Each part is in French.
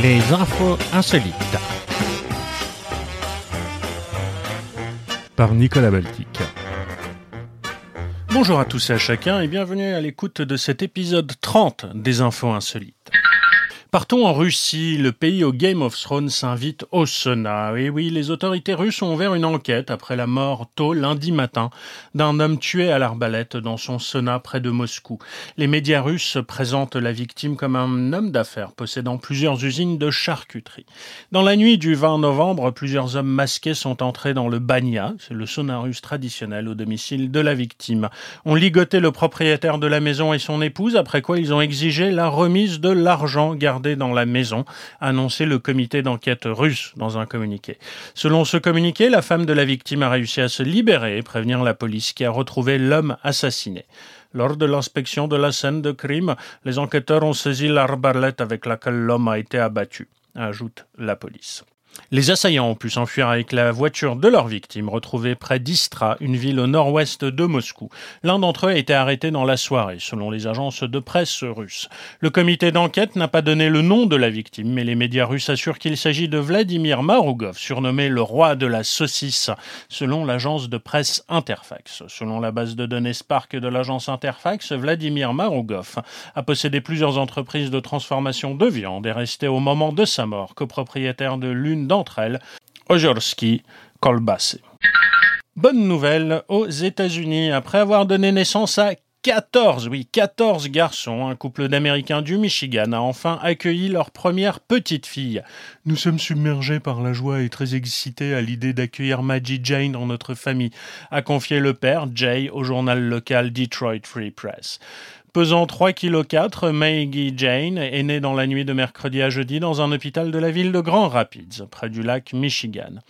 Les infos insolites. Par Nicolas Baltic. Bonjour à tous et à chacun et bienvenue à l'écoute de cet épisode 30 des infos insolites. Partons en Russie. Le pays au Game of Thrones s'invite au Sénat. Et oui, les autorités russes ont ouvert une enquête après la mort tôt lundi matin d'un homme tué à l'arbalète dans son Sénat près de Moscou. Les médias russes présentent la victime comme un homme d'affaires possédant plusieurs usines de charcuterie. Dans la nuit du 20 novembre, plusieurs hommes masqués sont entrés dans le Banya, c'est le sauna russe traditionnel au domicile de la victime. On ligoté le propriétaire de la maison et son épouse, après quoi ils ont exigé la remise de l'argent gardé dans la maison, a annoncé le comité d'enquête russe dans un communiqué. Selon ce communiqué, la femme de la victime a réussi à se libérer et prévenir la police qui a retrouvé l'homme assassiné. Lors de l'inspection de la scène de crime, les enquêteurs ont saisi l'arbalète avec laquelle l'homme a été abattu, ajoute la police. Les assaillants ont pu s'enfuir avec la voiture de leur victime, retrouvée près d'Istra, une ville au nord-ouest de Moscou. L'un d'entre eux a été arrêté dans la soirée, selon les agences de presse russes. Le comité d'enquête n'a pas donné le nom de la victime, mais les médias russes assurent qu'il s'agit de Vladimir Marugov, surnommé le roi de la saucisse, selon l'agence de presse Interfax. Selon la base de données Spark de l'agence Interfax, Vladimir Marugov a possédé plusieurs entreprises de transformation de viande et resté au moment de sa mort copropriétaire de l'une d'entre elles, Ojorski Kolbase. Bonne nouvelle aux États-Unis. Après avoir donné naissance à 14, oui, 14 garçons, un couple d'Américains du Michigan a enfin accueilli leur première petite fille. Nous sommes submergés par la joie et très excités à l'idée d'accueillir Maggie Jane dans notre famille, a confié le père, Jay, au journal local Detroit Free Press. Pesant 3,4 kg, Maggie Jane est née dans la nuit de mercredi à jeudi dans un hôpital de la ville de Grand Rapids, près du lac Michigan.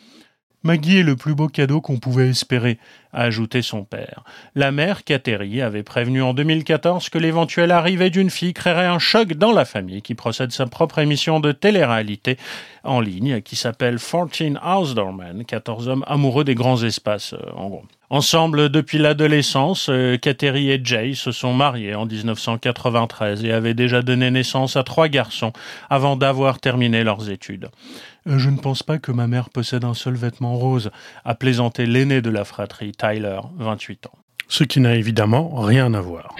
Maggie est le plus beau cadeau qu'on pouvait espérer, a ajouté son père. La mère, Kateri, avait prévenu en 2014 que l'éventuelle arrivée d'une fille créerait un choc dans la famille qui procède sa propre émission de télé-réalité en ligne qui s'appelle 14 Outdoor Men, 14 hommes amoureux des grands espaces, euh, en gros. Ensemble depuis l'adolescence, euh, Kateri et Jay se sont mariés en 1993 et avaient déjà donné naissance à trois garçons avant d'avoir terminé leurs études. Euh, je ne pense pas que ma mère possède un seul vêtement rose, a plaisanté l'aîné de la fratrie, Tyler, 28 ans. Ce qui n'a évidemment rien à voir.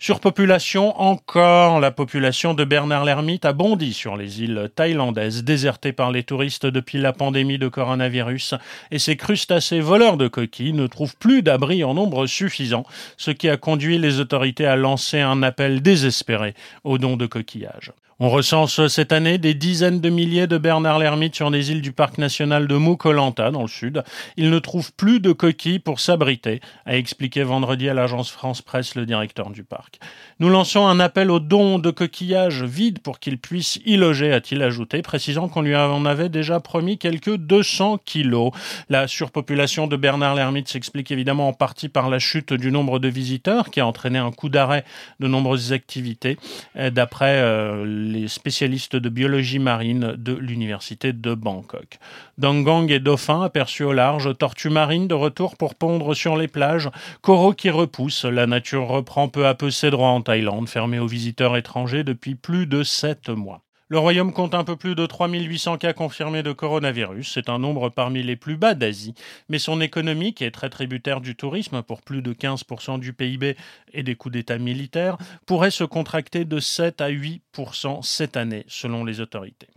Surpopulation encore. La population de Bernard l'Ermite a bondi sur les îles thaïlandaises désertées par les touristes depuis la pandémie de coronavirus et ces crustacés voleurs de coquilles ne trouvent plus d'abri en nombre suffisant, ce qui a conduit les autorités à lancer un appel désespéré aux dons de coquillages. On recense cette année des dizaines de milliers de Bernard l'Ermite sur les îles du parc national de Moukolanta, dans le sud. Ils ne trouvent plus de coquilles pour s'abriter, a expliqué vendredi à l'agence France Presse le directeur du parc. Nous lançons un appel aux dons de coquillages vides pour qu'ils puissent y loger, a-t-il ajouté, précisant qu'on lui en avait déjà promis quelques 200 kilos. La surpopulation de Bernard l'Ermite s'explique évidemment en partie par la chute du nombre de visiteurs qui a entraîné un coup d'arrêt de nombreuses activités. D'après euh, les spécialistes de biologie marine de l'université de Bangkok. Donggong et dauphins aperçus au large, tortues marines de retour pour pondre sur les plages, coraux qui repoussent, la nature reprend peu à peu ses droits en Thaïlande, fermée aux visiteurs étrangers depuis plus de sept mois. Le Royaume compte un peu plus de 3800 cas confirmés de coronavirus. C'est un nombre parmi les plus bas d'Asie. Mais son économie, qui est très tributaire du tourisme pour plus de 15% du PIB et des coups d'État militaires, pourrait se contracter de 7 à 8% cette année, selon les autorités.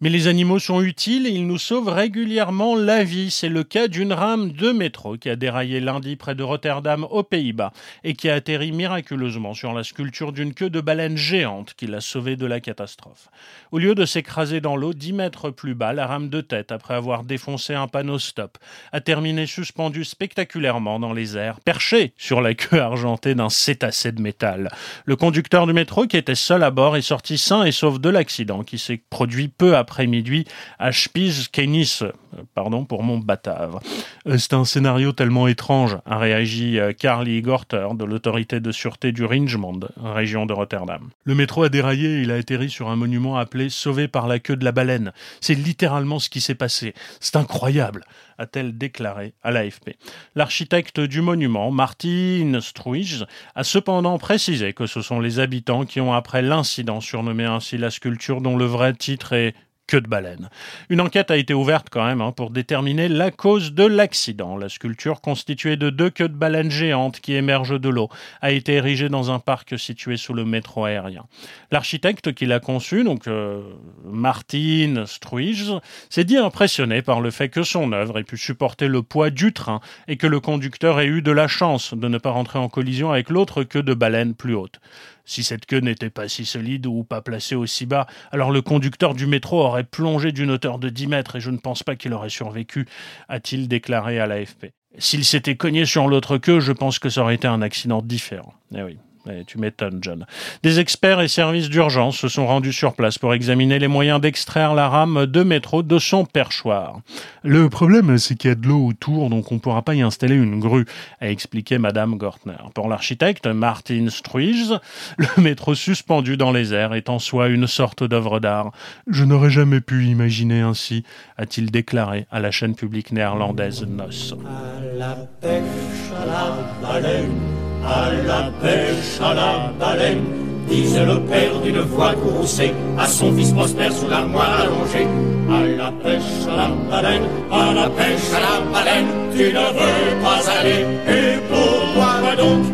Mais les animaux sont utiles et ils nous sauvent régulièrement la vie. C'est le cas d'une rame de métro qui a déraillé lundi près de Rotterdam aux Pays-Bas et qui a atterri miraculeusement sur la sculpture d'une queue de baleine géante qui l'a sauvée de la catastrophe. Au lieu de s'écraser dans l'eau dix mètres plus bas, la rame de tête, après avoir défoncé un panneau stop, a terminé suspendue spectaculairement dans les airs, perché sur la queue argentée d'un cétacé de métal. Le conducteur du métro, qui était seul à bord, est sorti sain et sauf de l'accident qui s'est produit peu après après-midi à Spies Kenis, euh, pardon pour mon batave. Euh, c'est un scénario tellement étrange, a réagi euh, Carly Gorter de l'autorité de sûreté du Ringemond, région de Rotterdam. Le métro a déraillé il a atterri sur un monument appelé Sauvé par la queue de la baleine. C'est littéralement ce qui s'est passé. C'est incroyable, a-t-elle déclaré à l'AFP. L'architecte du monument, Martin Struij, a cependant précisé que ce sont les habitants qui ont, après l'incident, surnommé ainsi la sculpture dont le vrai titre est queue de baleine. Une enquête a été ouverte quand même hein, pour déterminer la cause de l'accident. La sculpture constituée de deux queues de baleine géantes qui émergent de l'eau a été érigée dans un parc situé sous le métro aérien. L'architecte qui l'a conçu, donc euh, Martin Struij, s'est dit impressionné par le fait que son œuvre ait pu supporter le poids du train et que le conducteur ait eu de la chance de ne pas rentrer en collision avec l'autre queue de baleine plus haute. Si cette queue n'était pas si solide ou pas placée aussi bas, alors le conducteur du métro aurait plongé d'une hauteur de 10 mètres et je ne pense pas qu'il aurait survécu, a-t-il déclaré à l'AFP. S'il s'était cogné sur l'autre queue, je pense que ça aurait été un accident différent. Eh oui. Eh, tu m'étonnes, John. Des experts et services d'urgence se sont rendus sur place pour examiner les moyens d'extraire la rame de métro de son perchoir. Le problème, c'est qu'il y a de l'eau autour, donc on ne pourra pas y installer une grue, a expliqué Madame Gortner. Pour l'architecte Martin Struij, le métro suspendu dans les airs est en soi une sorte d'œuvre d'art. Je n'aurais jamais pu imaginer ainsi, a-t-il déclaré à la chaîne publique néerlandaise NOS. À la pêche à la baleine à la pêche à la baleine, disait le père d'une voix courroucée à son fils prospère sous l'armoire allongée. À la pêche à la baleine, à la pêche à la baleine, tu ne veux pas aller, et pourquoi donc?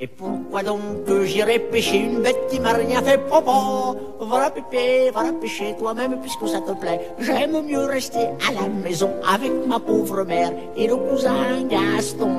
Et pourquoi donc que j'irai pêcher une bête qui m'a rien fait? Papa Voilà pépé, voilà pêcher toi-même puisque ça te plaît. J'aime mieux rester à la maison avec ma pauvre mère et le cousin Gaston.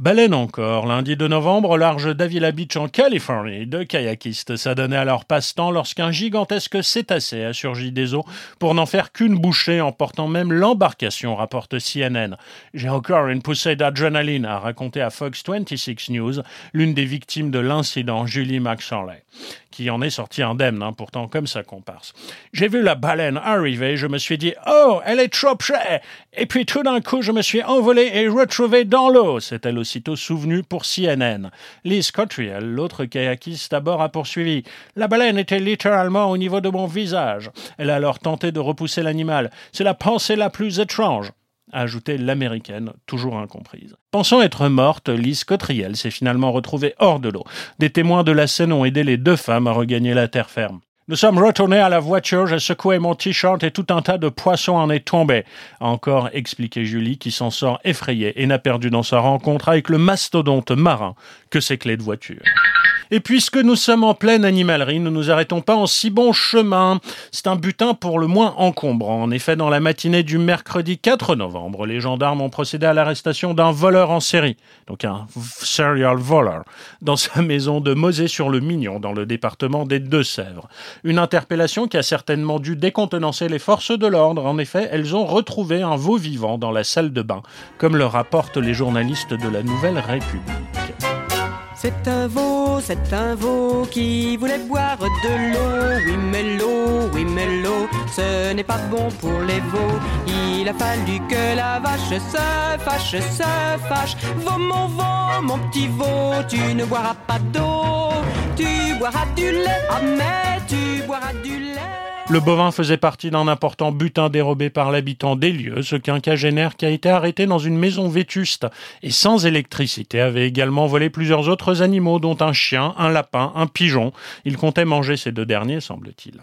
Baleine encore. Lundi de novembre, au large d'Avila Beach en Californie, deux kayakistes s'adonnaient à leur passe-temps lorsqu'un gigantesque cétacé a surgi des eaux pour n'en faire qu'une bouchée, emportant même l'embarcation, rapporte CNN. J'ai encore une poussée d'adrénaline, a raconté à Fox 26 News l'une des victimes de l'incident, Julie McSorley qui en est sorti indemne, hein, pourtant comme sa comparse. J'ai vu la baleine arriver, je me suis dit « Oh, elle est trop près !» Et puis tout d'un coup, je me suis envolé et retrouvé dans l'eau, s'est-elle aussitôt souvenue pour CNN. Liz Cottrell, l'autre kayakiste à bord, a poursuivi. La baleine était littéralement au niveau de mon visage. Elle a alors tenté de repousser l'animal. C'est la pensée la plus étrange a ajouté l'américaine, toujours incomprise. Pensant être morte, Lise Cotriel s'est finalement retrouvée hors de l'eau. Des témoins de la scène ont aidé les deux femmes à regagner la terre ferme. Nous sommes retournés à la voiture, j'ai secoué mon t-shirt et tout un tas de poissons en est tombé, a encore expliqué Julie, qui s'en sort effrayée et n'a perdu dans sa rencontre avec le mastodonte marin que ses clés de voiture. Et puisque nous sommes en pleine animalerie, nous ne nous arrêtons pas en si bon chemin. C'est un butin pour le moins encombrant. En effet, dans la matinée du mercredi 4 novembre, les gendarmes ont procédé à l'arrestation d'un voleur en série, donc un serial voleur, dans sa maison de Mosée-sur-le-Mignon, dans le département des Deux-Sèvres. Une interpellation qui a certainement dû décontenancer les forces de l'ordre. En effet, elles ont retrouvé un veau vivant dans la salle de bain, comme le rapportent les journalistes de la Nouvelle République. C'est un veau, c'est un veau qui voulait boire de l'eau. Oui, mais l'eau, oui, mais l'eau, ce n'est pas bon pour les veaux. Il a fallu que la vache se fâche, se fâche. Veau, mon veau, mon petit veau, tu ne boiras pas d'eau. Tu boiras du lait, ah, mais tu boiras du lait. Le bovin faisait partie d'un important butin dérobé par l'habitant des lieux. Ce quinquagénaire qui a été arrêté dans une maison vétuste et sans électricité avait également volé plusieurs autres animaux, dont un chien, un lapin, un pigeon. Il comptait manger ces deux derniers, semble-t-il.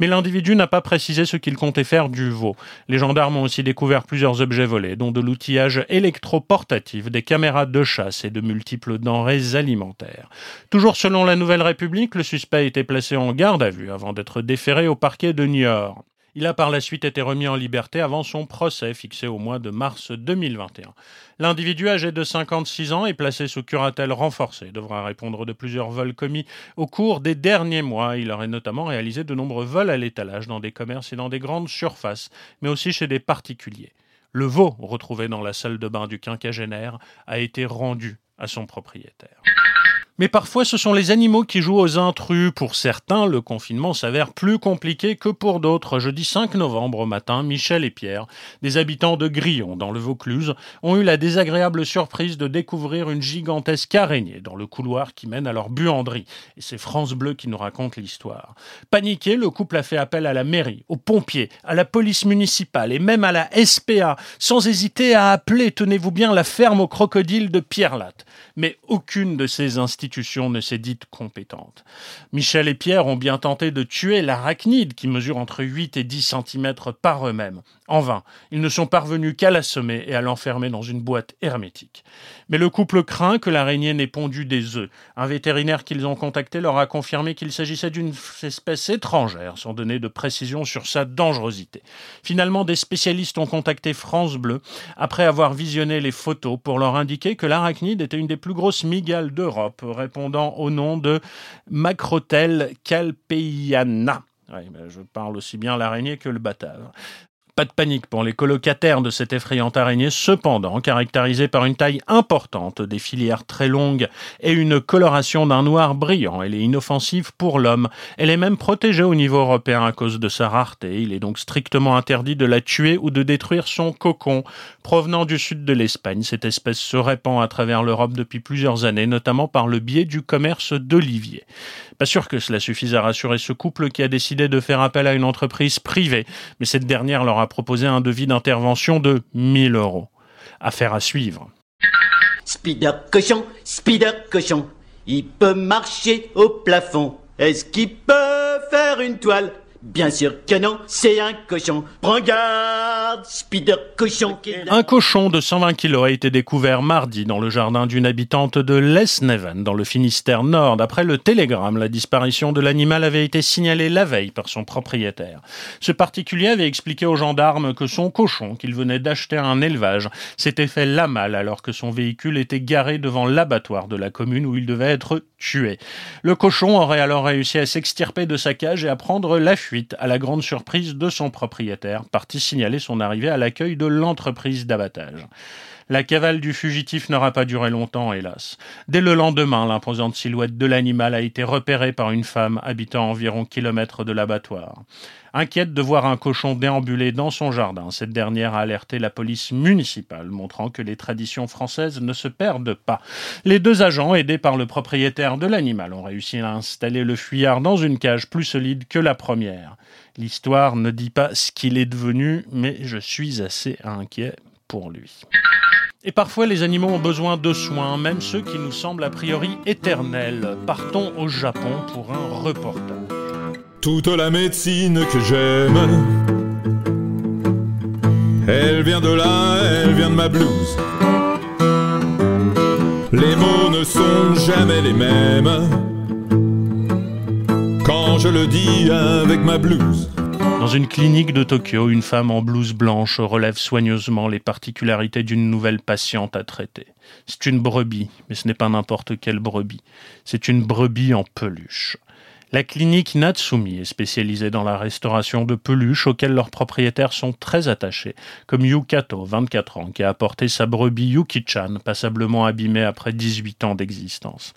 Mais l'individu n'a pas précisé ce qu'il comptait faire du veau. Les gendarmes ont aussi découvert plusieurs objets volés, dont de l'outillage électroportatif, des caméras de chasse et de multiples denrées alimentaires. Toujours selon la Nouvelle République, le suspect a été placé en garde à vue avant d'être déféré au parquet de. Il a par la suite été remis en liberté avant son procès fixé au mois de mars 2021. L'individu âgé de 56 ans est placé sous curatelle renforcée, devra répondre de plusieurs vols commis au cours des derniers mois. Il aurait notamment réalisé de nombreux vols à l'étalage dans des commerces et dans des grandes surfaces, mais aussi chez des particuliers. Le veau retrouvé dans la salle de bain du quinquagénaire a été rendu à son propriétaire. Mais parfois, ce sont les animaux qui jouent aux intrus. Pour certains, le confinement s'avère plus compliqué que pour d'autres. Jeudi 5 novembre matin, Michel et Pierre, des habitants de Grillon, dans le Vaucluse, ont eu la désagréable surprise de découvrir une gigantesque araignée dans le couloir qui mène à leur buanderie. Et c'est France Bleu qui nous raconte l'histoire. Paniqué, le couple a fait appel à la mairie, aux pompiers, à la police municipale et même à la SPA, sans hésiter à appeler, tenez-vous bien, la ferme aux crocodiles de Pierre Latte. Mais aucune de ces institutions ne s'est dite compétente. Michel et Pierre ont bien tenté de tuer l'arachnide qui mesure entre 8 et 10 cm par eux-mêmes. En vain, ils ne sont parvenus qu'à l'assommer et à l'enfermer dans une boîte hermétique. Mais le couple craint que l'araignée n'ait pondu des œufs. Un vétérinaire qu'ils ont contacté leur a confirmé qu'il s'agissait d'une espèce étrangère, sans donner de précision sur sa dangerosité. Finalement, des spécialistes ont contacté France Bleu après avoir visionné les photos pour leur indiquer que l'arachnide était une des plus grosses migales d'Europe, répondant au nom de Macrotel calpeiana. Je parle aussi bien l'araignée que le batave. Pas de panique pour les colocataires de cette effrayante araignée, cependant, caractérisée par une taille importante, des filières très longues et une coloration d'un noir brillant. Elle est inoffensive pour l'homme. Elle est même protégée au niveau européen à cause de sa rareté. Il est donc strictement interdit de la tuer ou de détruire son cocon. Provenant du sud de l'Espagne, cette espèce se répand à travers l'Europe depuis plusieurs années, notamment par le biais du commerce d'oliviers. Pas sûr que cela suffise à rassurer ce couple qui a décidé de faire appel à une entreprise privée, mais cette dernière leur a proposé un devis d'intervention de 1000 euros. Affaire à suivre. Spider cochon, Spider cochon, il peut marcher au plafond. Est-ce qu'il peut faire une toile? Bien sûr que non, c'est un cochon. Prends garde, Spider cochon. Un cochon de 120 kilos a été découvert mardi dans le jardin d'une habitante de Lesneven, dans le Finistère Nord. D'après le Télégramme, la disparition de l'animal avait été signalée la veille par son propriétaire. Ce particulier avait expliqué aux gendarmes que son cochon, qu'il venait d'acheter à un élevage, s'était fait la malle alors que son véhicule était garé devant l'abattoir de la commune où il devait être tué. Le cochon aurait alors réussi à s'extirper de sa cage et à prendre la fuite à la grande surprise de son propriétaire, parti signaler son arrivée à l'accueil de l'entreprise d'abattage. La cavale du fugitif n'aura pas duré longtemps, hélas. Dès le lendemain, l'imposante silhouette de l'animal a été repérée par une femme habitant environ kilomètres de l'abattoir. Inquiète de voir un cochon déambuler dans son jardin, cette dernière a alerté la police municipale, montrant que les traditions françaises ne se perdent pas. Les deux agents, aidés par le propriétaire de l'animal, ont réussi à installer le fuyard dans une cage plus solide que la première. L'histoire ne dit pas ce qu'il est devenu, mais je suis assez inquiet pour lui. Et parfois les animaux ont besoin de soins, même ceux qui nous semblent a priori éternels. Partons au Japon pour un reportage. Toute la médecine que j'aime, elle vient de là, elle vient de ma blouse. Les mots ne sont jamais les mêmes quand je le dis avec ma blouse. Dans une clinique de Tokyo, une femme en blouse blanche relève soigneusement les particularités d'une nouvelle patiente à traiter. C'est une brebis, mais ce n'est pas n'importe quelle brebis. C'est une brebis en peluche. La clinique Natsumi est spécialisée dans la restauration de peluches auxquelles leurs propriétaires sont très attachés, comme Yukato, 24 ans, qui a apporté sa brebis Yuki-chan, passablement abîmée après 18 ans d'existence.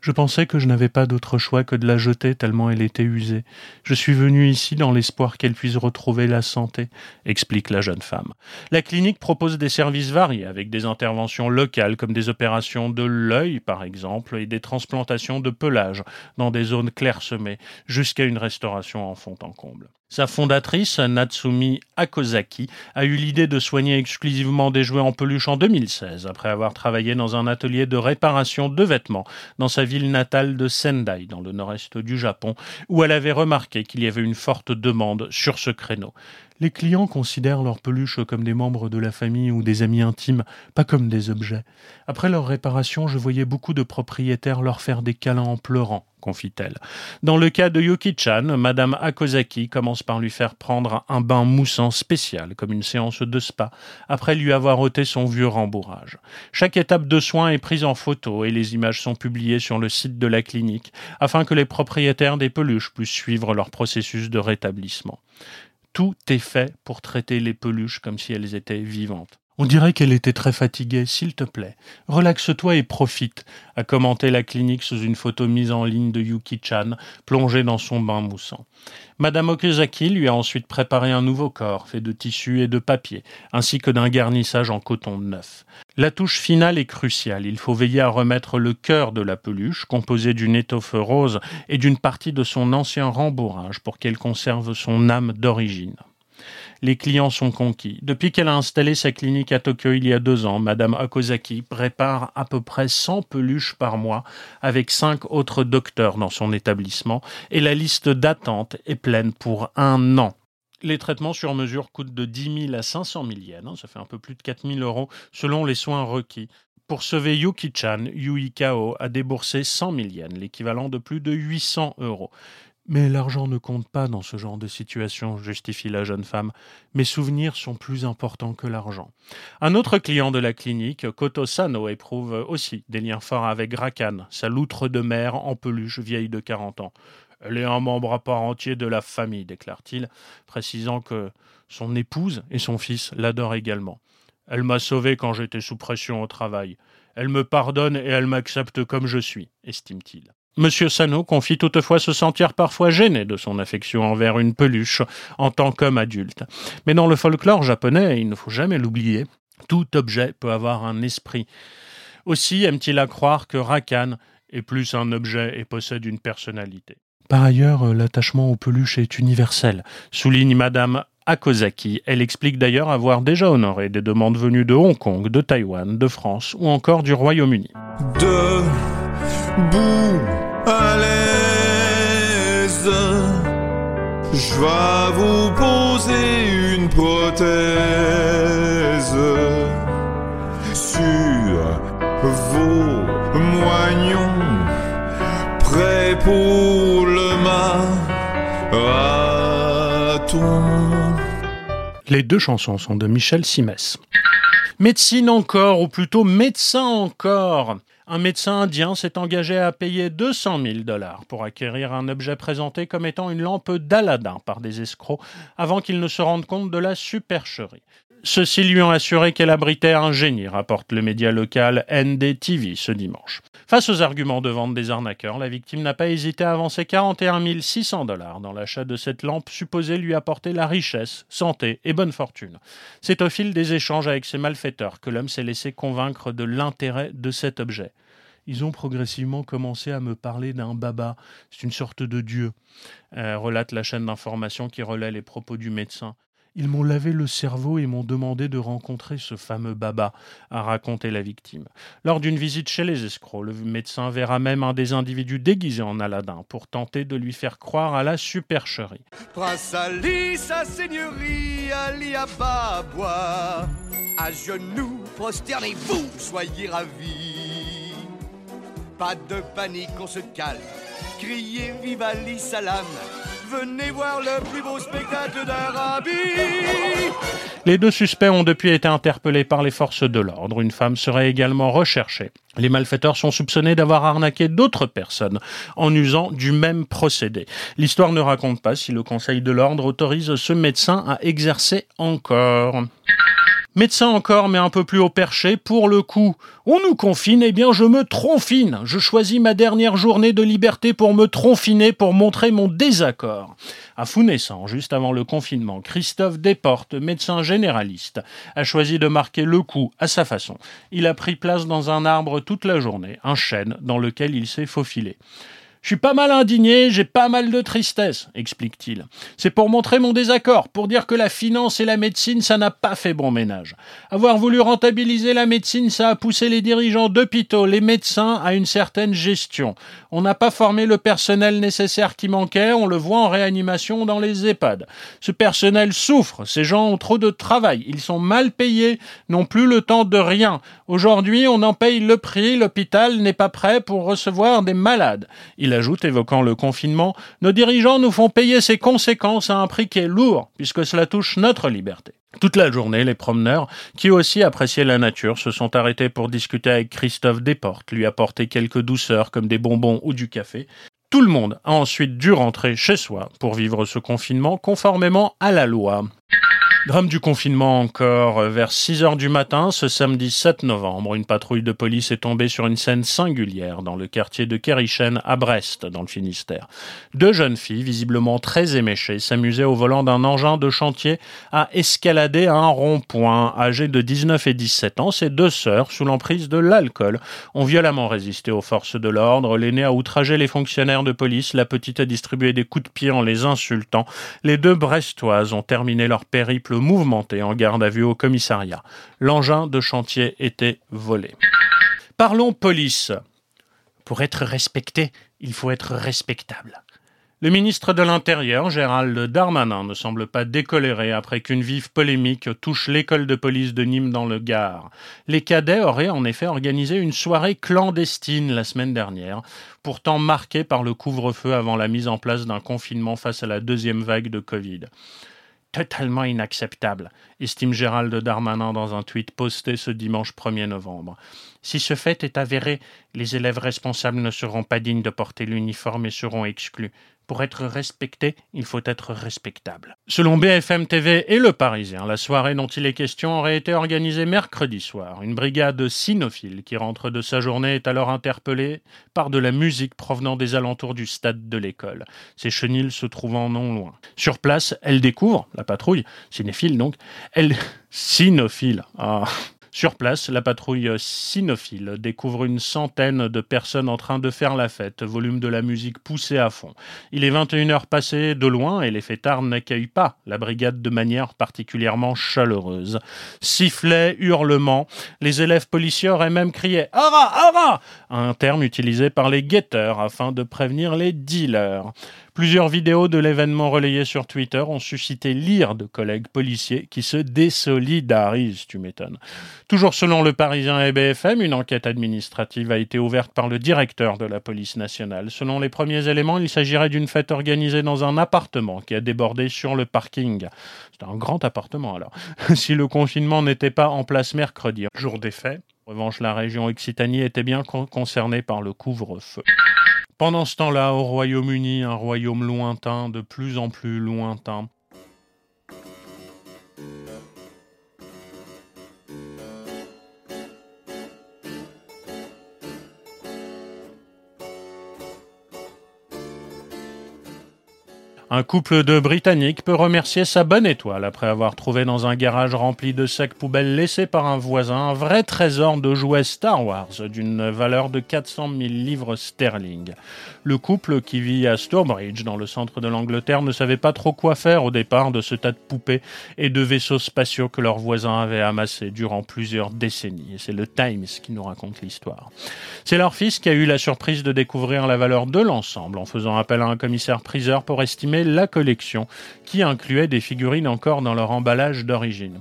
Je pensais que je n'avais pas d'autre choix que de la jeter tellement elle était usée. Je suis venu ici dans l'espoir qu'elle puisse retrouver la santé, explique la jeune femme. La clinique propose des services variés avec des interventions locales comme des opérations de l'œil par exemple et des transplantations de pelage dans des zones clairsemées jusqu'à une restauration en fond en comble. Sa fondatrice, Natsumi Akozaki, a eu l'idée de soigner exclusivement des jouets en peluche en 2016, après avoir travaillé dans un atelier de réparation de vêtements dans sa ville natale de Sendai, dans le nord-est du Japon, où elle avait remarqué qu'il y avait une forte demande sur ce créneau. Les clients considèrent leurs peluches comme des membres de la famille ou des amis intimes, pas comme des objets. Après leur réparation, je voyais beaucoup de propriétaires leur faire des câlins en pleurant, confie-t-elle. Dans le cas de Yuki-chan, Madame Akozaki commence par lui faire prendre un bain moussant spécial, comme une séance de spa, après lui avoir ôté son vieux rembourrage. Chaque étape de soin est prise en photo et les images sont publiées sur le site de la clinique, afin que les propriétaires des peluches puissent suivre leur processus de rétablissement. Tout est fait pour traiter les peluches comme si elles étaient vivantes. On dirait qu'elle était très fatiguée. S'il te plaît, relaxe-toi et profite, a commenté la clinique sous une photo mise en ligne de Yuki-chan, plongée dans son bain moussant. Madame Okazaki lui a ensuite préparé un nouveau corps, fait de tissu et de papier, ainsi que d'un garnissage en coton neuf. La touche finale est cruciale. Il faut veiller à remettre le cœur de la peluche, composé d'une étoffe rose et d'une partie de son ancien rembourrage, pour qu'elle conserve son âme d'origine les clients sont conquis. Depuis qu'elle a installé sa clinique à Tokyo il y a deux ans, Madame Akozaki prépare à peu près 100 peluches par mois avec cinq autres docteurs dans son établissement et la liste d'attente est pleine pour un an. Les traitements sur mesure coûtent de 10 000 à 500 000 yens, hein, ça fait un peu plus de 4 000 euros selon les soins requis. Pour sauver Yuki-chan, Yui Kao a déboursé 100 000 yens, l'équivalent de plus de 800 euros. Mais l'argent ne compte pas dans ce genre de situation, justifie la jeune femme. Mes souvenirs sont plus importants que l'argent. Un autre client de la clinique, Koto Sano, éprouve aussi des liens forts avec Rakan, sa loutre de mer en peluche vieille de 40 ans. Elle est un membre à part entier de la famille, déclare-t-il, précisant que son épouse et son fils l'adorent également. Elle m'a sauvé quand j'étais sous pression au travail. Elle me pardonne et elle m'accepte comme je suis, estime-t-il. Monsieur Sano confie toutefois se sentir parfois gêné de son affection envers une peluche en tant qu'homme adulte. Mais dans le folklore japonais, il ne faut jamais l'oublier, tout objet peut avoir un esprit. Aussi aime-t-il à croire que Rakan est plus un objet et possède une personnalité. Par ailleurs, l'attachement aux peluches est universel, souligne Madame Akozaki. Elle explique d'ailleurs avoir déjà honoré des demandes venues de Hong Kong, de Taïwan, de France ou encore du Royaume-Uni. Debout à l'aise, je vais vous poser une prothèse sur vos moignons, prêts pour le marathon. Les deux chansons sont de Michel Simès. Médecine encore, ou plutôt médecin encore un médecin indien s'est engagé à payer 200 000 dollars pour acquérir un objet présenté comme étant une lampe d'Aladin par des escrocs avant qu'ils ne se rendent compte de la supercherie. Ceux-ci lui ont assuré qu'elle abritait un génie, rapporte le média local NDTV ce dimanche. Face aux arguments de vente des arnaqueurs, la victime n'a pas hésité à avancer 41 600 dollars dans l'achat de cette lampe supposée lui apporter la richesse, santé et bonne fortune. C'est au fil des échanges avec ces malfaiteurs que l'homme s'est laissé convaincre de l'intérêt de cet objet. Ils ont progressivement commencé à me parler d'un baba, c'est une sorte de dieu, euh, relate la chaîne d'information qui relaie les propos du médecin. Ils m'ont lavé le cerveau et m'ont demandé de rencontrer ce fameux Baba, a raconté la victime. Lors d'une visite chez les escrocs, le médecin verra même un des individus déguisés en Aladdin pour tenter de lui faire croire à la supercherie. Prince Ali, sa seigneurie, Ali Ababa, à genoux, prosternez-vous, soyez ravis. Pas de panique, on se calme, criez vive Ali Salam. Venez voir le plus beau spectacle d'Arabie. Les deux suspects ont depuis été interpellés par les forces de l'ordre. Une femme serait également recherchée. Les malfaiteurs sont soupçonnés d'avoir arnaqué d'autres personnes en usant du même procédé. L'histoire ne raconte pas si le Conseil de l'ordre autorise ce médecin à exercer encore. Médecin encore, mais un peu plus haut perché, pour le coup. On nous confine, eh bien je me tronfine. Je choisis ma dernière journée de liberté pour me tronfiner, pour montrer mon désaccord. À Founessan, juste avant le confinement, Christophe Desportes, médecin généraliste, a choisi de marquer le coup à sa façon. Il a pris place dans un arbre toute la journée, un chêne dans lequel il s'est faufilé. Je suis pas mal indigné, j'ai pas mal de tristesse, explique-t-il. C'est pour montrer mon désaccord, pour dire que la finance et la médecine, ça n'a pas fait bon ménage. Avoir voulu rentabiliser la médecine, ça a poussé les dirigeants d'hôpitaux, les médecins à une certaine gestion. On n'a pas formé le personnel nécessaire qui manquait, on le voit en réanimation dans les EHPAD. Ce personnel souffre, ces gens ont trop de travail, ils sont mal payés, n'ont plus le temps de rien. Aujourd'hui, on en paye le prix, l'hôpital n'est pas prêt pour recevoir des malades. Ajoute, évoquant le confinement, Nos dirigeants nous font payer ces conséquences à un prix qui est lourd, puisque cela touche notre liberté. Toute la journée, les promeneurs, qui aussi appréciaient la nature, se sont arrêtés pour discuter avec Christophe Desportes, lui apporter quelques douceurs comme des bonbons ou du café. Tout le monde a ensuite dû rentrer chez soi pour vivre ce confinement conformément à la loi. Drame du confinement encore. Vers 6 heures du matin, ce samedi 7 novembre, une patrouille de police est tombée sur une scène singulière dans le quartier de Kerichen à Brest, dans le Finistère. Deux jeunes filles, visiblement très éméchées, s'amusaient au volant d'un engin de chantier à escalader un rond-point. Âgées de 19 et 17 ans, ces deux sœurs, sous l'emprise de l'alcool, ont violemment résisté aux forces de l'ordre. L'aîné a outragé les fonctionnaires de police, la petite a distribué des coups de pied en les insultant. Les deux brestoises ont terminé leur périple mouvementé en garde à vue au commissariat. L'engin de chantier était volé. Parlons police. Pour être respecté, il faut être respectable. Le ministre de l'Intérieur, Gérald Darmanin, ne semble pas décoléré après qu'une vive polémique touche l'école de police de Nîmes dans le Gard. Les cadets auraient en effet organisé une soirée clandestine la semaine dernière, pourtant marquée par le couvre-feu avant la mise en place d'un confinement face à la deuxième vague de Covid totalement inacceptable, estime Gérald Darmanin dans un tweet posté ce dimanche 1er novembre. Si ce fait est avéré, les élèves responsables ne seront pas dignes de porter l'uniforme et seront exclus. Pour être respecté, il faut être respectable. Selon BFM TV et Le Parisien, la soirée dont il est question aurait été organisée mercredi soir. Une brigade cynophile qui rentre de sa journée est alors interpellée par de la musique provenant des alentours du stade de l'école, ces chenilles se trouvant non loin. Sur place, elle découvre, la patrouille, cinéphile donc, elle... cynophile. Ah, sur place, la patrouille cynophile découvre une centaine de personnes en train de faire la fête, volume de la musique poussé à fond. Il est 21h passé de loin et les fêtards n'accueillent pas la brigade de manière particulièrement chaleureuse. Sifflets, hurlements, les élèves policiers auraient même crié « Ara Ara !» un terme utilisé par les guetteurs afin de prévenir les dealers. Plusieurs vidéos de l'événement relayées sur Twitter ont suscité l'ire de collègues policiers qui se désolidarisent, tu m'étonnes. Toujours selon le Parisien et BFM, une enquête administrative a été ouverte par le directeur de la police nationale. Selon les premiers éléments, il s'agirait d'une fête organisée dans un appartement qui a débordé sur le parking. C'est un grand appartement alors. si le confinement n'était pas en place mercredi, jour des faits, en revanche, la région Occitanie était bien concernée par le couvre-feu. Pendant ce temps-là, au Royaume-Uni, un royaume lointain, de plus en plus lointain, Un couple de Britanniques peut remercier sa bonne étoile après avoir trouvé dans un garage rempli de sacs poubelles laissés par un voisin un vrai trésor de jouets Star Wars d'une valeur de 400 000 livres sterling. Le couple qui vit à Stourbridge dans le centre de l'Angleterre ne savait pas trop quoi faire au départ de ce tas de poupées et de vaisseaux spatiaux que leurs voisins avaient amassés durant plusieurs décennies. C'est le Times qui nous raconte l'histoire. C'est leur fils qui a eu la surprise de découvrir la valeur de l'ensemble en faisant appel à un commissaire priseur pour estimer la collection, qui incluait des figurines encore dans leur emballage d'origine.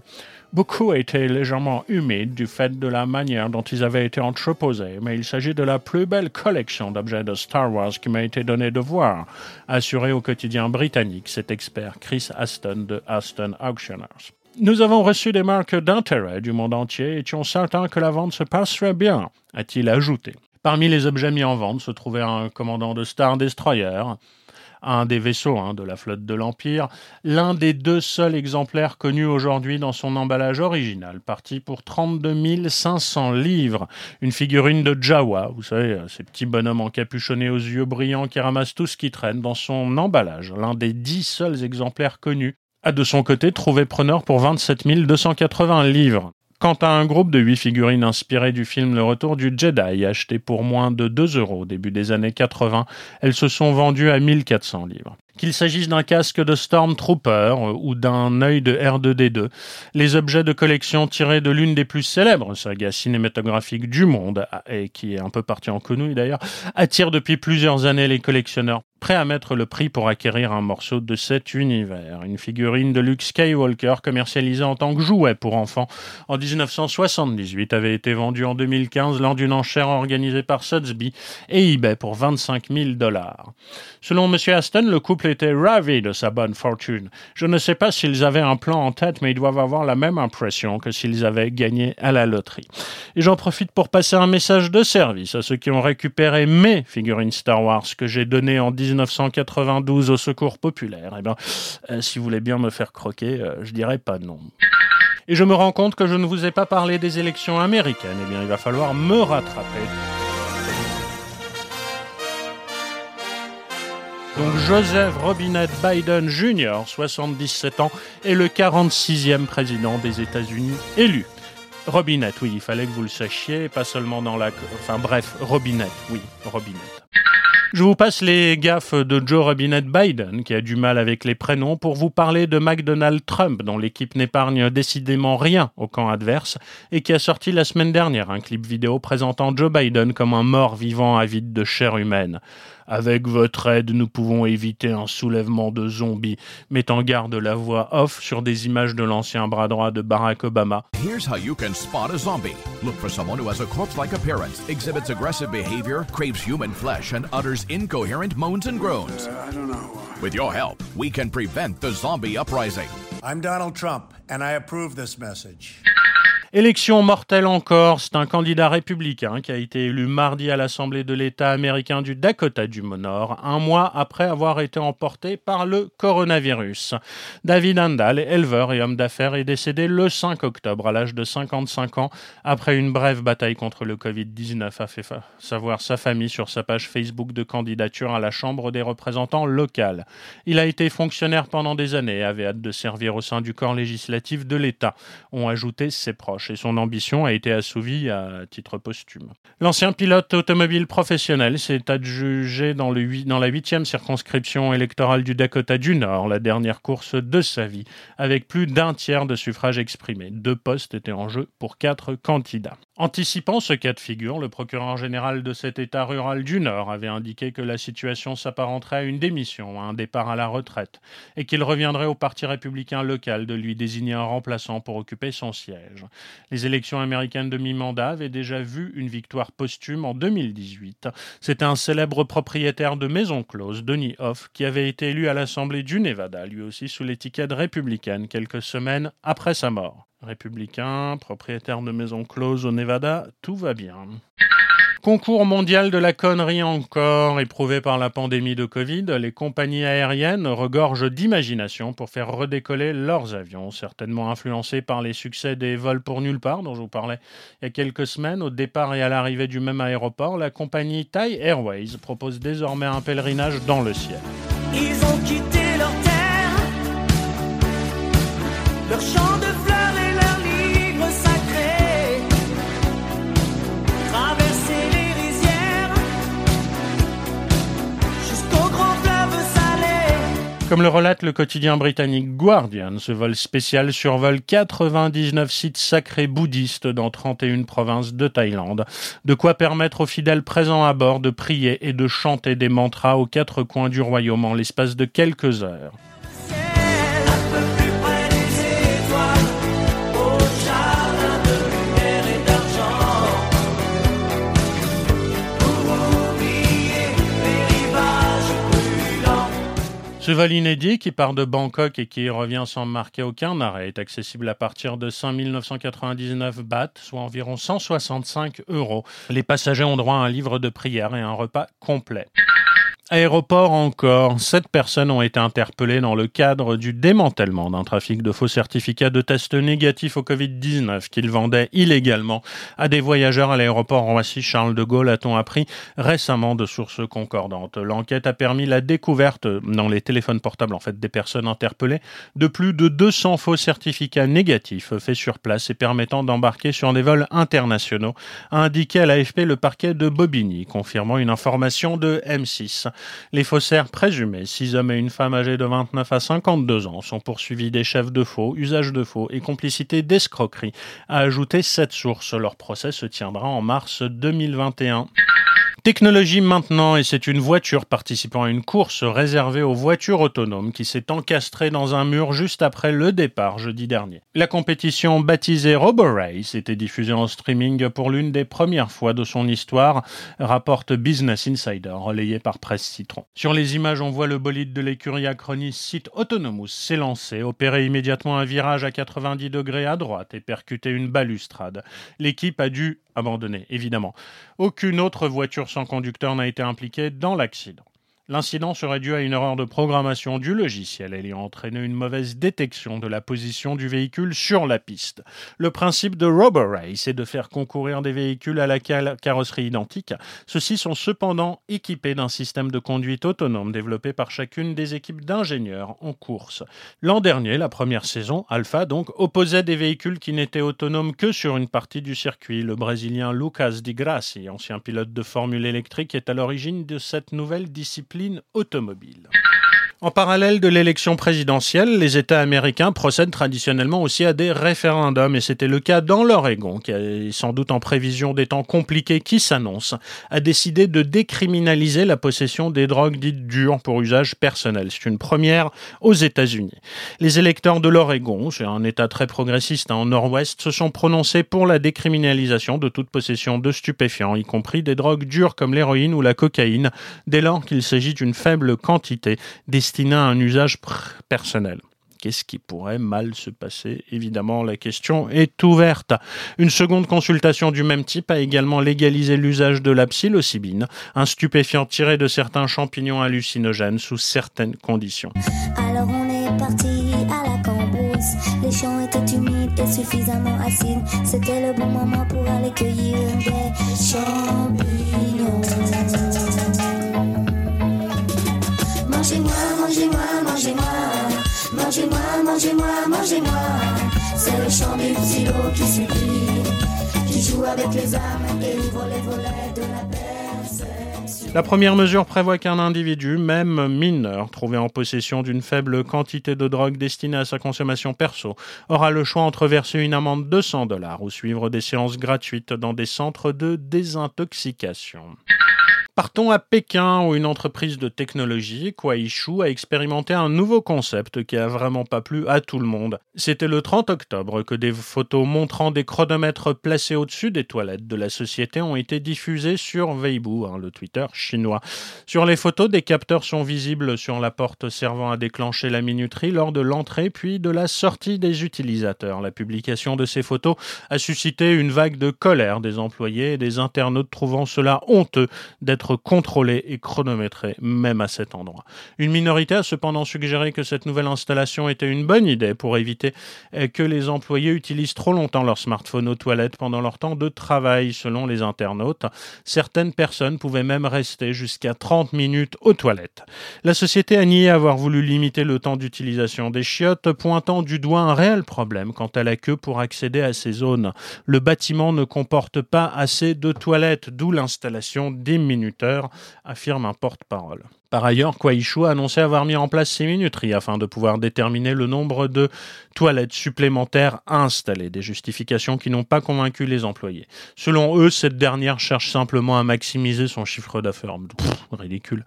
Beaucoup étaient légèrement humides du fait de la manière dont ils avaient été entreposés, mais il s'agit de la plus belle collection d'objets de Star Wars qui m'a été donné de voir, assuré au quotidien britannique cet expert Chris Aston de Aston Auctioneers. Nous avons reçu des marques d'intérêt du monde entier et étions certains que la vente se passerait bien, a-t-il ajouté. Parmi les objets mis en vente se trouvait un commandant de Star Destroyer, un des vaisseaux hein, de la flotte de l'Empire, l'un des deux seuls exemplaires connus aujourd'hui dans son emballage original, parti pour 32 500 livres. Une figurine de Jawa, vous savez, ces petits bonhommes encapuchonnés aux yeux brillants qui ramassent tout ce qui traîne dans son emballage, l'un des dix seuls exemplaires connus a de son côté trouvé preneur pour 27 280 livres. Quant à un groupe de huit figurines inspirées du film Le Retour du Jedi, achetées pour moins de 2 euros au début des années 80, elles se sont vendues à 1400 livres. Qu'il s'agisse d'un casque de Stormtrooper euh, ou d'un œil de R2D2, les objets de collection tirés de l'une des plus célèbres sagas cinématographiques du monde, et qui est un peu partie en conouille d'ailleurs, attirent depuis plusieurs années les collectionneurs prêt à mettre le prix pour acquérir un morceau de cet univers. Une figurine de Luke Skywalker commercialisée en tant que jouet pour enfants en 1978 avait été vendue en 2015 lors d'une enchère organisée par Sotheby et eBay pour 25 000 dollars. Selon M. Aston, le couple était ravi de sa bonne fortune. Je ne sais pas s'ils avaient un plan en tête, mais ils doivent avoir la même impression que s'ils avaient gagné à la loterie. Et j'en profite pour passer un message de service à ceux qui ont récupéré mes figurines Star Wars que j'ai données en 1992 au secours populaire. Eh bien, euh, si vous voulez bien me faire croquer, euh, je dirais pas non. Et je me rends compte que je ne vous ai pas parlé des élections américaines. Eh bien, il va falloir me rattraper. Donc Joseph Robinette Biden Jr., 77 ans, est le 46e président des États-Unis élu. Robinette, oui, il fallait que vous le sachiez, pas seulement dans la... Enfin bref, Robinette, oui, Robinette. Je vous passe les gaffes de Joe Robinette Biden, qui a du mal avec les prénoms, pour vous parler de McDonald Trump, dont l'équipe n'épargne décidément rien au camp adverse, et qui a sorti la semaine dernière un clip vidéo présentant Joe Biden comme un mort vivant avide de chair humaine. Avec votre aide, nous pouvons éviter un soulèvement de zombies, mettant garde la voix off sur des images de l'ancien bras droit de Barack Obama. Here's how you can spot a zombie. Look for someone who has a corpse-like appearance, exhibits aggressive behavior, craves human flesh, and utters incoherent moans and groans. I don't know. With your help, we can prevent the zombie uprising. I'm Donald Trump, and I approve this message. Élection mortelle encore, c'est un candidat républicain qui a été élu mardi à l'Assemblée de l'État américain du Dakota du Nord, un mois après avoir été emporté par le coronavirus. David Handal, éleveur et homme d'affaires, est décédé le 5 octobre à l'âge de 55 ans après une brève bataille contre le Covid-19, a fait savoir sa famille sur sa page Facebook de candidature à la Chambre des représentants locales. Il a été fonctionnaire pendant des années et avait hâte de servir au sein du corps législatif de l'État, ont ajouté ses proches et son ambition a été assouvie à titre posthume. L'ancien pilote automobile professionnel s'est adjugé dans, le, dans la huitième circonscription électorale du Dakota du Nord, la dernière course de sa vie, avec plus d'un tiers de suffrages exprimés. Deux postes étaient en jeu pour quatre candidats. Anticipant ce cas de figure, le procureur général de cet État rural du Nord avait indiqué que la situation s'apparenterait à une démission, à un départ à la retraite, et qu'il reviendrait au Parti républicain local de lui désigner un remplaçant pour occuper son siège. Les élections américaines de mi-mandat avaient déjà vu une victoire posthume en 2018. C'était un célèbre propriétaire de maison close, Denis Hoff, qui avait été élu à l'Assemblée du Nevada, lui aussi sous l'étiquette républicaine, quelques semaines après sa mort. Républicain, propriétaire de maison close au Nevada, tout va bien. Concours mondial de la connerie encore, éprouvé par la pandémie de Covid, les compagnies aériennes regorgent d'imagination pour faire redécoller leurs avions, certainement influencés par les succès des vols pour nulle part dont je vous parlais il y a quelques semaines. Au départ et à l'arrivée du même aéroport, la compagnie Thai Airways propose désormais un pèlerinage dans le ciel. Ils ont quitté leur terre, leur champ de Comme le relate le quotidien britannique Guardian, ce vol spécial survole 99 sites sacrés bouddhistes dans 31 provinces de Thaïlande. De quoi permettre aux fidèles présents à bord de prier et de chanter des mantras aux quatre coins du royaume en l'espace de quelques heures. Ce vol inédit qui part de Bangkok et qui revient sans marquer aucun arrêt est accessible à partir de 5 999 bahts, soit environ 165 euros. Les passagers ont droit à un livre de prière et un repas complet. Aéroport encore, sept personnes ont été interpellées dans le cadre du démantèlement d'un trafic de faux certificats de tests négatifs au Covid-19 qu'ils vendaient illégalement à des voyageurs à l'aéroport Roissy-Charles de Gaulle, a-t-on appris récemment de sources concordantes. L'enquête a permis la découverte dans les téléphones portables en fait des personnes interpellées de plus de 200 faux certificats négatifs faits sur place et permettant d'embarquer sur des vols internationaux, a indiqué à l'AFP le parquet de Bobigny, confirmant une information de M6. Les faussaires présumés, six hommes et une femme âgés de 29 à 52 ans, sont poursuivis des chefs de faux, usage de faux et complicité d'escroquerie, a ajouté sept sources. Leur procès se tiendra en mars 2021. Technologie maintenant, et c'est une voiture participant à une course réservée aux voitures autonomes qui s'est encastrée dans un mur juste après le départ jeudi dernier. La compétition baptisée RoboRace était diffusée en streaming pour l'une des premières fois de son histoire, rapporte Business Insider, relayé par Presse Citron. Sur les images, on voit le bolide de l'écurie Acronis Site Autonomous s'élancer, opérer immédiatement un virage à 90 degrés à droite et percuter une balustrade. L'équipe a dû abandonner, évidemment. Aucune autre voiture sans conducteur n'a été impliquée dans l'accident. L'incident serait dû à une erreur de programmation du logiciel ayant entraîné une mauvaise détection de la position du véhicule sur la piste. Le principe de Robo Race est de faire concourir des véhicules à la carrosserie identique. Ceux-ci sont cependant équipés d'un système de conduite autonome développé par chacune des équipes d'ingénieurs en course. L'an dernier, la première saison, Alpha donc, opposait des véhicules qui n'étaient autonomes que sur une partie du circuit. Le Brésilien Lucas Di Grassi, ancien pilote de Formule électrique, est à l'origine de cette nouvelle discipline automobile. En parallèle de l'élection présidentielle, les États américains procèdent traditionnellement aussi à des référendums, et c'était le cas dans l'Oregon, qui est sans doute en prévision des temps compliqués qui s'annoncent, a décidé de décriminaliser la possession des drogues dites dures pour usage personnel. C'est une première aux États-Unis. Les électeurs de l'Oregon, c'est un État très progressiste hein, en nord-ouest, se sont prononcés pour la décriminalisation de toute possession de stupéfiants, y compris des drogues dures comme l'héroïne ou la cocaïne, dès lors qu'il s'agit d'une faible quantité destiné à un usage personnel. Qu'est-ce qui pourrait mal se passer? Évidemment, la question est ouverte. Une seconde consultation du même type a également légalisé l'usage de la psilocybine, un stupéfiant tiré de certains champignons hallucinogènes sous certaines conditions. Alors on est parti à la cambrousse. Les champs étaient humides et suffisamment acides. C'était le bon moment pour aller cueillir des champignons. Mangez-moi, mangez-moi, mangez-moi. Mangez-moi, mangez-moi, mangez-moi. C'est le chant du silo qui supplie, qui joue avec les âmes et ouvre les volets de la perception. La première mesure prévoit qu'un individu, même mineur, trouvé en possession d'une faible quantité de drogue destinée à sa consommation perso, aura le choix entre verser une amende de 100 dollars ou suivre des séances gratuites dans des centres de désintoxication. Partons à Pékin où une entreprise de technologie, Kuaishu, a expérimenté un nouveau concept qui a vraiment pas plu à tout le monde. C'était le 30 octobre que des photos montrant des chronomètres placés au-dessus des toilettes de la société ont été diffusées sur Weibo, hein, le Twitter chinois. Sur les photos, des capteurs sont visibles sur la porte servant à déclencher la minuterie lors de l'entrée puis de la sortie des utilisateurs. La publication de ces photos a suscité une vague de colère des employés et des internautes trouvant cela honteux d'être contrôlé et chronométré, même à cet endroit. Une minorité a cependant suggéré que cette nouvelle installation était une bonne idée pour éviter que les employés utilisent trop longtemps leur smartphone aux toilettes pendant leur temps de travail, selon les internautes. Certaines personnes pouvaient même rester jusqu'à 30 minutes aux toilettes. La société a nié avoir voulu limiter le temps d'utilisation des chiottes, pointant du doigt un réel problème quant à la queue pour accéder à ces zones. Le bâtiment ne comporte pas assez de toilettes, d'où l'installation des minutes affirme un porte-parole. Par ailleurs, Kuaishu a annoncé avoir mis en place ces minuteries afin de pouvoir déterminer le nombre de toilettes supplémentaires à installer, des justifications qui n'ont pas convaincu les employés. Selon eux, cette dernière cherche simplement à maximiser son chiffre d'affaires. Ridicule.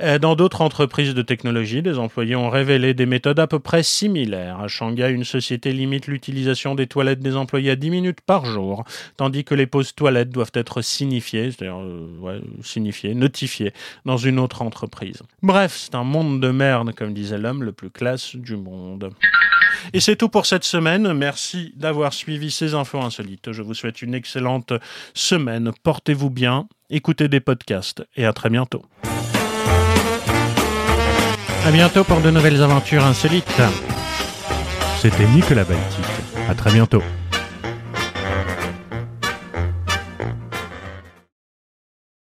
Euh, dans d'autres entreprises de technologie, des employés ont révélé des méthodes à peu près similaires. À Shanghai, une société limite l'utilisation des toilettes des employés à 10 minutes par jour, tandis que les pauses toilettes doivent être signifiées, c'est-à-dire euh, signifiées, notifiées dans une autre entreprise. Bref, c'est un monde de merde, comme disait l'homme le plus classe du monde. Et c'est tout pour cette semaine. Merci d'avoir suivi ces infos insolites. Je vous souhaite une excellente semaine. Portez-vous bien, écoutez des podcasts et à très bientôt. À bientôt pour de nouvelles aventures insolites. C'était Nicolas Baltic. À très bientôt.